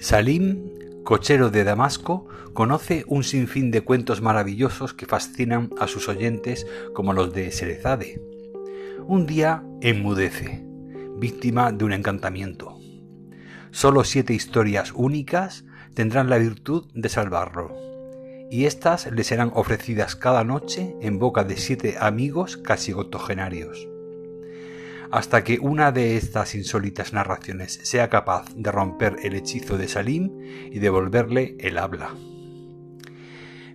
Salim, cochero de Damasco, conoce un sinfín de cuentos maravillosos que fascinan a sus oyentes como los de Serezade. Un día enmudece, víctima de un encantamiento. Solo siete historias únicas tendrán la virtud de salvarlo, y éstas le serán ofrecidas cada noche en boca de siete amigos casi octogenarios hasta que una de estas insólitas narraciones sea capaz de romper el hechizo de Salim y devolverle el habla.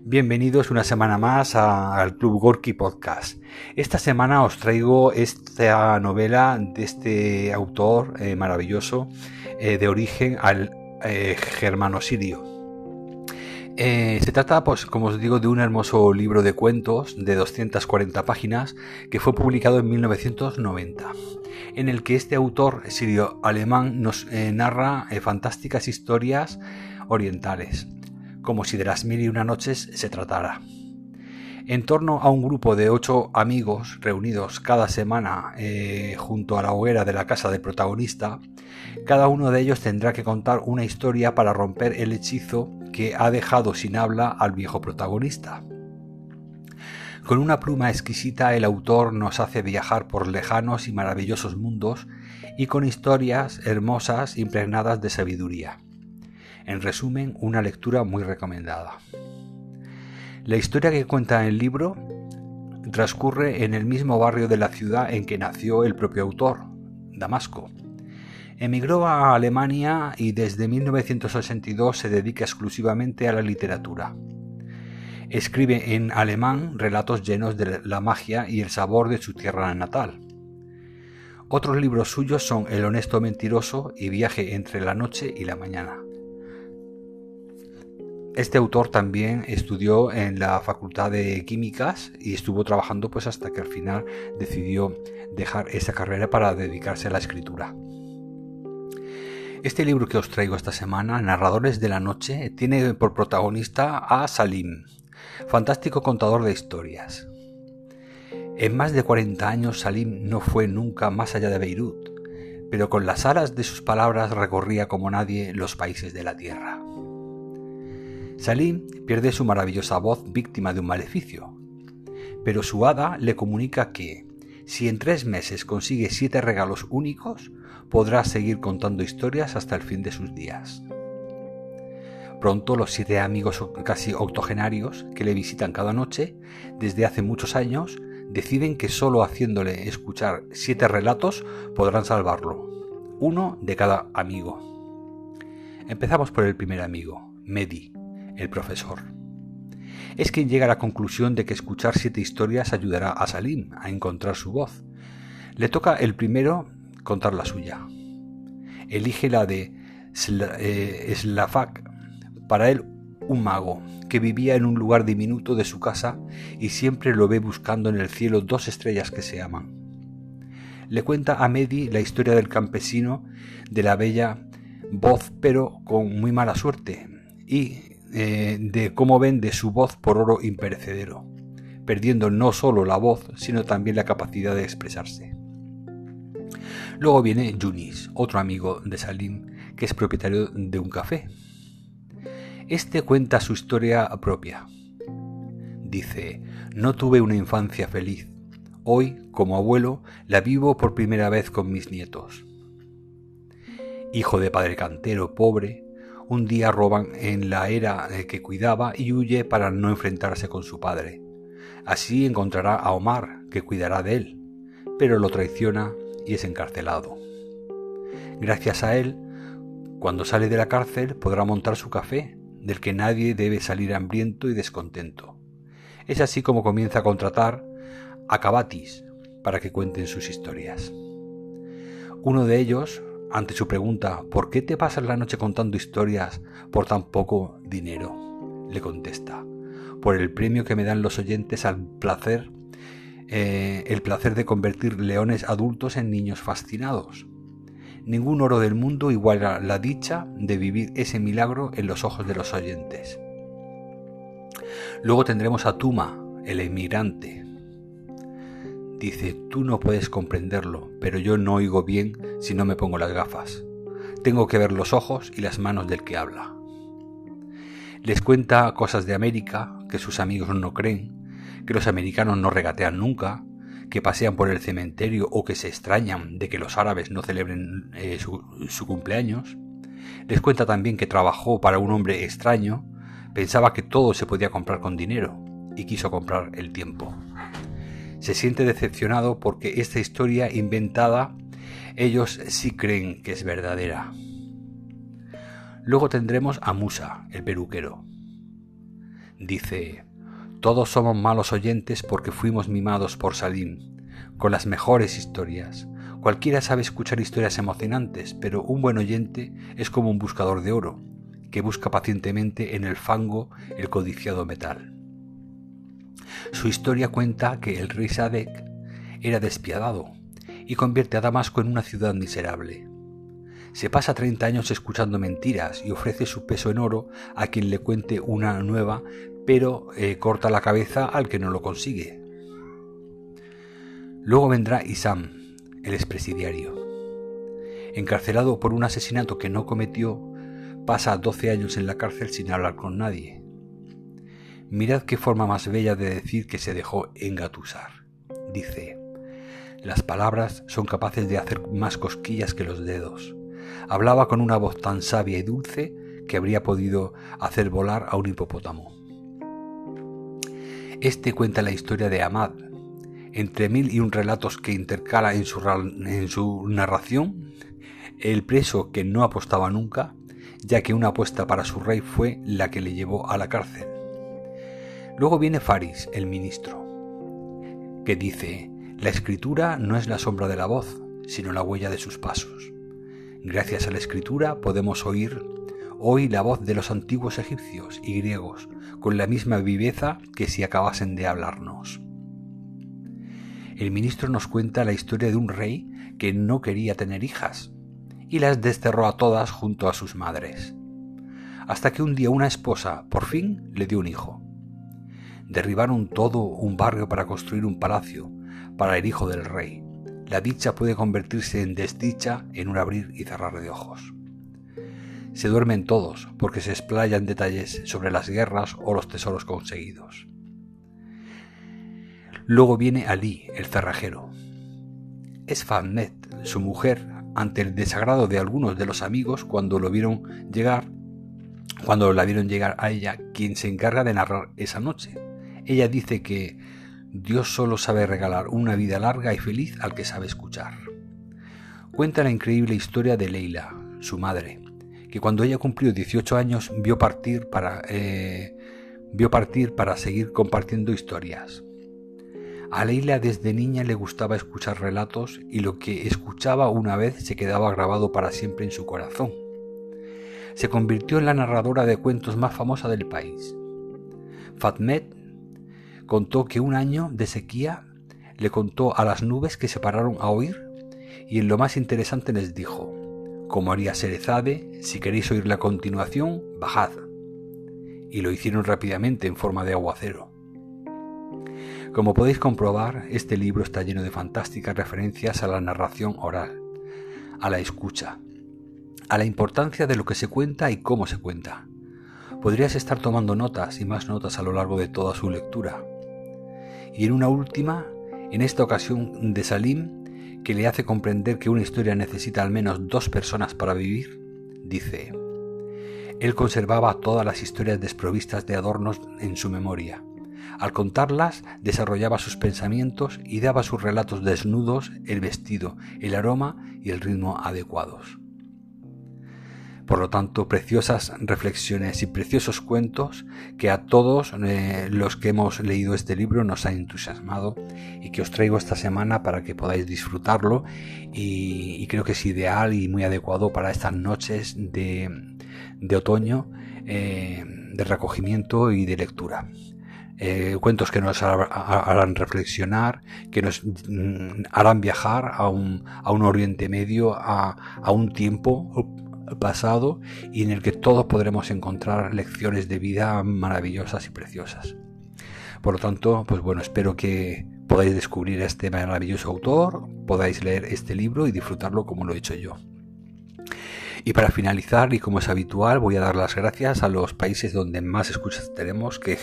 Bienvenidos una semana más al Club Gorky Podcast. Esta semana os traigo esta novela de este autor eh, maravilloso eh, de origen al eh, germano sirio. Eh, se trata, pues, como os digo, de un hermoso libro de cuentos de 240 páginas que fue publicado en 1990, en el que este autor sirio-alemán nos eh, narra eh, fantásticas historias orientales, como si de las mil y una noches se tratara. En torno a un grupo de ocho amigos reunidos cada semana junto a la hoguera de la casa del protagonista, cada uno de ellos tendrá que contar una historia para romper el hechizo que ha dejado sin habla al viejo protagonista. Con una pluma exquisita el autor nos hace viajar por lejanos y maravillosos mundos y con historias hermosas impregnadas de sabiduría. En resumen, una lectura muy recomendada. La historia que cuenta el libro transcurre en el mismo barrio de la ciudad en que nació el propio autor, Damasco. Emigró a Alemania y desde 1982 se dedica exclusivamente a la literatura. Escribe en alemán relatos llenos de la magia y el sabor de su tierra natal. Otros libros suyos son El honesto mentiroso y Viaje entre la noche y la mañana. Este autor también estudió en la Facultad de Químicas y estuvo trabajando pues hasta que al final decidió dejar esa carrera para dedicarse a la escritura. Este libro que os traigo esta semana, Narradores de la Noche, tiene por protagonista a Salim, fantástico contador de historias. En más de 40 años Salim no fue nunca más allá de Beirut, pero con las alas de sus palabras recorría como nadie los países de la tierra. Salim pierde su maravillosa voz víctima de un maleficio, pero su hada le comunica que, si en tres meses consigue siete regalos únicos, podrá seguir contando historias hasta el fin de sus días. Pronto los siete amigos casi octogenarios que le visitan cada noche desde hace muchos años deciden que solo haciéndole escuchar siete relatos podrán salvarlo, uno de cada amigo. Empezamos por el primer amigo, Medi, el profesor. Es quien llega a la conclusión de que escuchar siete historias ayudará a Salim a encontrar su voz. Le toca el primero contar la suya. Elige la de eh, Slavak, para él un mago, que vivía en un lugar diminuto de su casa y siempre lo ve buscando en el cielo dos estrellas que se aman. Le cuenta a Medi la historia del campesino de la bella voz, pero con muy mala suerte, y eh, de cómo vende su voz por oro imperecedero, perdiendo no solo la voz, sino también la capacidad de expresarse. Luego viene Yunis, otro amigo de Salim, que es propietario de un café. Este cuenta su historia propia. Dice, no tuve una infancia feliz. Hoy, como abuelo, la vivo por primera vez con mis nietos. Hijo de padre cantero pobre, un día roban en la era que cuidaba y huye para no enfrentarse con su padre. Así encontrará a Omar, que cuidará de él, pero lo traiciona es encarcelado. Gracias a él, cuando sale de la cárcel podrá montar su café, del que nadie debe salir hambriento y descontento. Es así como comienza a contratar a cabatis para que cuenten sus historias. Uno de ellos, ante su pregunta ¿por qué te pasas la noche contando historias por tan poco dinero? le contesta, por el premio que me dan los oyentes al placer eh, el placer de convertir leones adultos en niños fascinados. Ningún oro del mundo iguala la dicha de vivir ese milagro en los ojos de los oyentes. Luego tendremos a Tuma, el emigrante. Dice, tú no puedes comprenderlo, pero yo no oigo bien si no me pongo las gafas. tengo que ver los ojos y las manos del que habla. Les cuenta cosas de América que sus amigos no creen, que los americanos no regatean nunca, que pasean por el cementerio o que se extrañan de que los árabes no celebren eh, su, su cumpleaños. Les cuenta también que trabajó para un hombre extraño, pensaba que todo se podía comprar con dinero y quiso comprar el tiempo. Se siente decepcionado porque esta historia inventada ellos sí creen que es verdadera. Luego tendremos a Musa, el peluquero. Dice, todos somos malos oyentes porque fuimos mimados por Salim, con las mejores historias. Cualquiera sabe escuchar historias emocionantes, pero un buen oyente es como un buscador de oro, que busca pacientemente en el fango el codiciado metal. Su historia cuenta que el rey Sadek era despiadado y convierte a Damasco en una ciudad miserable. Se pasa 30 años escuchando mentiras y ofrece su peso en oro a quien le cuente una nueva, pero eh, corta la cabeza al que no lo consigue. Luego vendrá Isam, el expresidiario. Encarcelado por un asesinato que no cometió, pasa 12 años en la cárcel sin hablar con nadie. Mirad qué forma más bella de decir que se dejó engatusar. Dice, las palabras son capaces de hacer más cosquillas que los dedos. Hablaba con una voz tan sabia y dulce que habría podido hacer volar a un hipopótamo. Este cuenta la historia de Ahmad. Entre mil y un relatos que intercala en su, en su narración, el preso que no apostaba nunca, ya que una apuesta para su rey fue la que le llevó a la cárcel. Luego viene Faris, el ministro, que dice, la escritura no es la sombra de la voz, sino la huella de sus pasos. Gracias a la escritura podemos oír hoy la voz de los antiguos egipcios y griegos con la misma viveza que si acabasen de hablarnos. El ministro nos cuenta la historia de un rey que no quería tener hijas y las desterró a todas junto a sus madres, hasta que un día una esposa por fin le dio un hijo. Derribaron todo un barrio para construir un palacio para el hijo del rey. La dicha puede convertirse en desdicha en un abrir y cerrar de ojos. Se duermen todos porque se explayan detalles sobre las guerras o los tesoros conseguidos. Luego viene Ali, el cerrajero. Es Fannet, su mujer, ante el desagrado de algunos de los amigos cuando lo vieron llegar, cuando la vieron llegar a ella, quien se encarga de narrar esa noche. Ella dice que Dios solo sabe regalar una vida larga y feliz al que sabe escuchar. Cuenta la increíble historia de Leila, su madre, que cuando ella cumplió 18 años vio partir para, eh, vio partir para seguir compartiendo historias. A Leila desde niña le gustaba escuchar relatos y lo que escuchaba una vez se quedaba grabado para siempre en su corazón. Se convirtió en la narradora de cuentos más famosa del país. Fatmet contó que un año de sequía le contó a las nubes que se pararon a oír y en lo más interesante les dijo, como haría Serezade, si queréis oírla a continuación, bajad. Y lo hicieron rápidamente en forma de aguacero. Como podéis comprobar, este libro está lleno de fantásticas referencias a la narración oral, a la escucha, a la importancia de lo que se cuenta y cómo se cuenta. Podrías estar tomando notas y más notas a lo largo de toda su lectura, y en una última, en esta ocasión de Salim, que le hace comprender que una historia necesita al menos dos personas para vivir, dice, él conservaba todas las historias desprovistas de adornos en su memoria. Al contarlas, desarrollaba sus pensamientos y daba a sus relatos desnudos el vestido, el aroma y el ritmo adecuados. Por lo tanto, preciosas reflexiones y preciosos cuentos que a todos eh, los que hemos leído este libro nos han entusiasmado y que os traigo esta semana para que podáis disfrutarlo y, creo que es ideal y muy adecuado para estas noches de, otoño eh, de recogimiento y de lectura. Eh, cuentos que nos harán reflexionar, que nos mm, harán viajar a un, Oriente Medio, a un tiempo pasado y en el que todos podremos encontrar lecciones de vida maravillosas y preciosas. Por lo tanto, pues bueno, espero que podáis descubrir este maravilloso autor, podáis leer este libro y disfrutarlo como lo he hecho yo. Y para finalizar, y como es habitual, voy a dar las gracias a los países donde más escuchas tenemos, que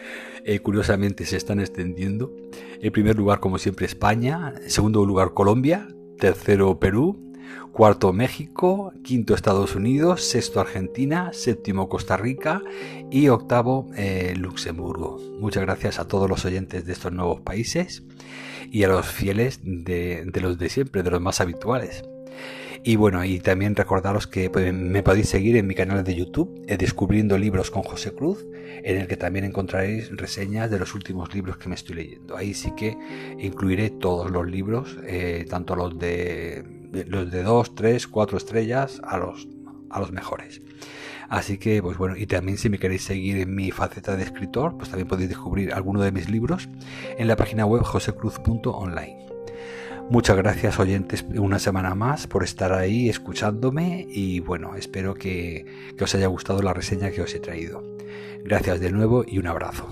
eh, curiosamente se están extendiendo. En primer lugar, como siempre, España. En segundo lugar, Colombia. Tercero, Perú cuarto México, quinto Estados Unidos, sexto Argentina, séptimo Costa Rica y octavo eh, Luxemburgo. Muchas gracias a todos los oyentes de estos nuevos países y a los fieles de, los de siempre, de los más habituales. Y bueno, y también recordaros que pues, me podéis seguir en mi canal de YouTube, eh, Descubriendo Libros con José Cruz, en el que también encontraréis reseñas de los últimos libros que me estoy leyendo. Ahí sí que incluiré todos los libros, eh, tanto los los de 2, 3, 4 estrellas a los, a los mejores. Así que, pues bueno, y también si me queréis seguir en mi faceta de escritor, pues también podéis descubrir alguno de mis libros en la página web josecruz.online. Muchas gracias oyentes una semana más por estar ahí escuchándome y bueno, espero que os haya gustado la reseña que os he traído. Gracias de nuevo y un abrazo.